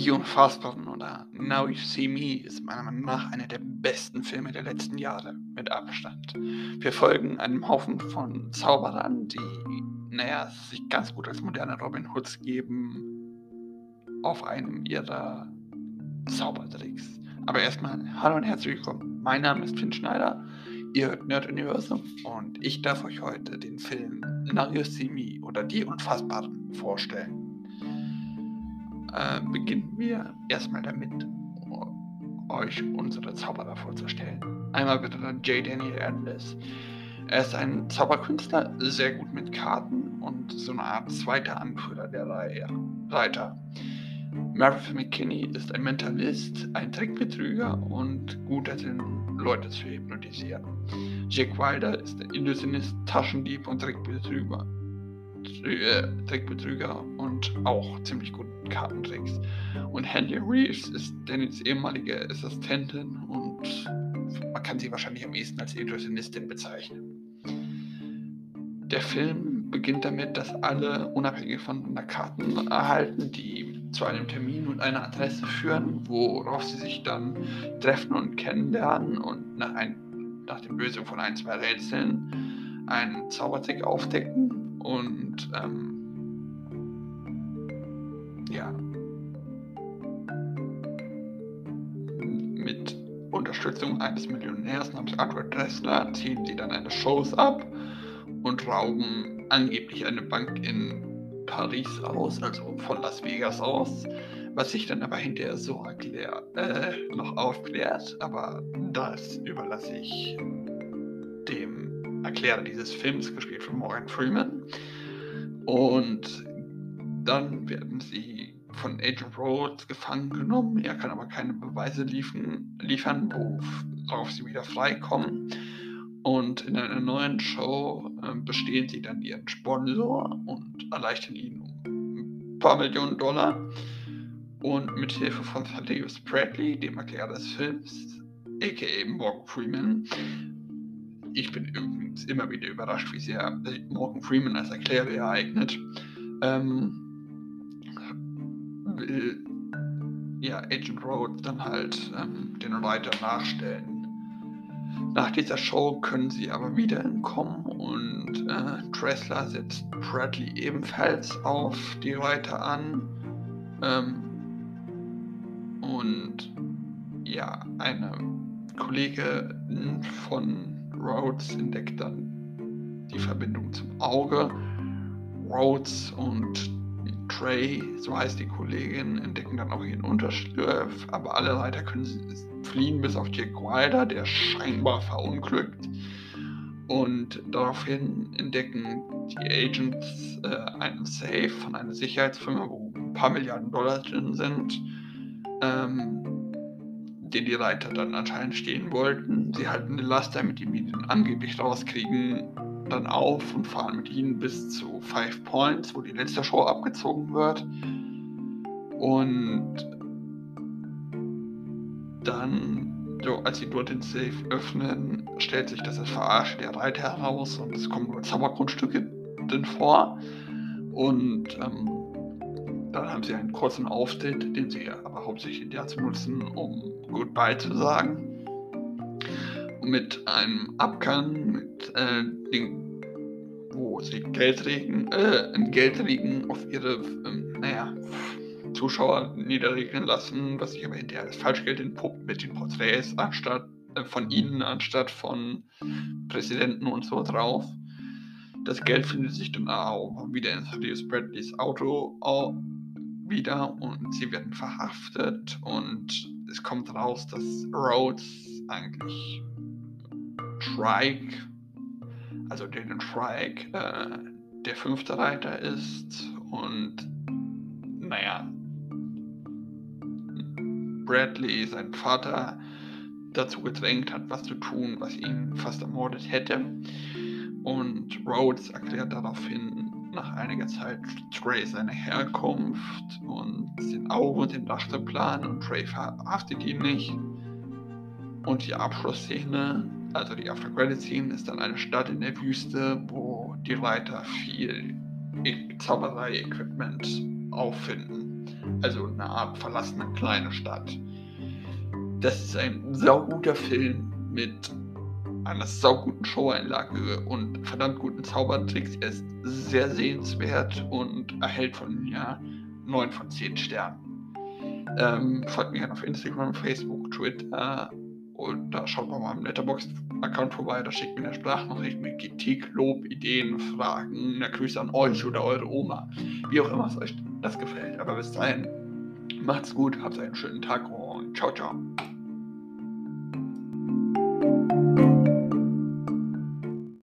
Die Unfassbaren oder Now You See Me ist meiner Meinung nach einer der besten Filme der letzten Jahre, mit Abstand. Wir folgen einem Haufen von Zauberern, die, naja, sich ganz gut als moderne Robin Hoods geben, auf einem ihrer Zaubertricks. Aber erstmal, hallo und herzlich willkommen. Mein Name ist Finn Schneider, ihr hört Nerd Universum und ich darf euch heute den Film Now You See Me oder Die Unfassbaren vorstellen äh, beginnen wir erstmal damit, euch unsere Zauberer vorzustellen. Einmal bitte dann J. Daniel Atlas. Er ist ein Zauberkünstler, sehr gut mit Karten und so eine Art zweiter Anführer der Reihe, Reiter. Maverick McKinney ist ein Mentalist, ein Trickbetrüger und gut darin, Leute zu hypnotisieren. Jack Wilder ist ein Illusionist, Taschendieb und Trickbetrüger. Trickbetrüger und auch ziemlich gut Kartentricks. Und Henry Reeves ist Dannys ehemalige Assistentin und man kann sie wahrscheinlich am ehesten als Illusionistin bezeichnen. Der Film beginnt damit, dass alle unabhängig voneinander Karten erhalten, die zu einem Termin und einer Adresse führen, worauf sie sich dann treffen und kennenlernen und nach, ein, nach der Lösung von ein, zwei Rätseln einen Zaubertrick aufdecken und ähm, ja, mit Unterstützung eines Millionärs namens Arthur Dressler ziehen sie dann eine Shows ab und rauben angeblich eine Bank in Paris aus, also von Las Vegas aus, was sich dann aber hinterher so erklärt, äh, noch aufklärt, aber das überlasse ich dem Erklärer dieses Films, gespielt von Morgan Freeman. Und dann werden sie von Agent Rhodes gefangen genommen. Er kann aber keine Beweise liefern, liefern worauf sie wieder freikommen. Und in einer neuen Show äh, bestehen sie dann ihren Sponsor und erleichtern ihn um ein paar Millionen Dollar. Und mit Hilfe von Thaddeus Bradley, dem Erklärer des Films, aka Morgan Freeman, ich bin übrigens immer wieder überrascht, wie sehr Morgan Freeman als Erklärer eignet, ähm, will ja Agent Rhodes dann halt ähm, den Reiter nachstellen. Nach dieser Show können sie aber wieder entkommen und äh, Dressler setzt Bradley ebenfalls auf die Reiter an. Ähm, und ja, eine Kollegin von Rhodes entdeckt dann die Verbindung zum Auge. Rhodes und Trey, so heißt die Kollegin, entdecken dann auch ihren Unterschlupf, aber alle Reiter können fliehen, bis auf Jack Wilder, der scheinbar verunglückt. Und daraufhin entdecken die Agents äh, einen Safe von einer Sicherheitsfirma, wo ein paar Milliarden Dollar drin sind, ähm, den die Reiter dann anscheinend stehen wollten. Sie halten den Laster, mit dem die angeblich rauskriegen, dann auf und fahren mit ihnen bis zu Five Points, wo die letzte Show abgezogen wird. Und dann, so, als sie dort den Safe öffnen, stellt sich das als Verarsche der Reiter heraus und es kommen nur Zaubergrundstücke drin vor. Und ähm, dann haben sie einen kurzen Auftritt, den sie aber hauptsächlich dazu nutzen, um Goodbye zu sagen mit einem Abgang, mit äh, den, wo sie Geld regen, äh, Geld regen auf ihre, ähm, naja, Zuschauer niederregeln lassen, was sich aber hinterher als Falschgeld entpuppt mit den Porträts anstatt äh, von ihnen anstatt von Präsidenten und so drauf. Das Geld findet sich dann auch wieder in Thaddeus Bradleys Auto wieder und sie werden verhaftet und es kommt raus, dass Rhodes eigentlich Trike, also den Trike, äh, der fünfte Reiter ist und naja, Bradley, sein Vater, dazu gedrängt hat, was zu tun, was ihn fast ermordet hätte. Und Rhodes erklärt daraufhin nach einiger Zeit Trey seine Herkunft und den Augen und den Masterplan und Trey verhaftet ihn nicht. Und die Abschlussszene also die After Credit Scene ist dann eine Stadt in der Wüste, wo die Reiter viel Zauberei-Equipment auffinden. Also eine Art verlassene kleine Stadt. Das ist ein sauguter Film mit einer sauguten Showeinlage und verdammt guten Zaubertricks. Er ist sehr sehenswert und erhält von mir 9 von 10 Sternen. Ähm, folgt mir gerne auf Instagram, Facebook, Twitter und da schaut mal meinem Letterboxd-Account vorbei. Da schickt mir eine Sprachnachricht mit Kritik, Lob, Ideen, Fragen, eine Grüße an euch oder eure Oma. Wie auch immer es euch das gefällt. Aber bis dahin, macht's gut, habt einen schönen Tag und ciao, ciao.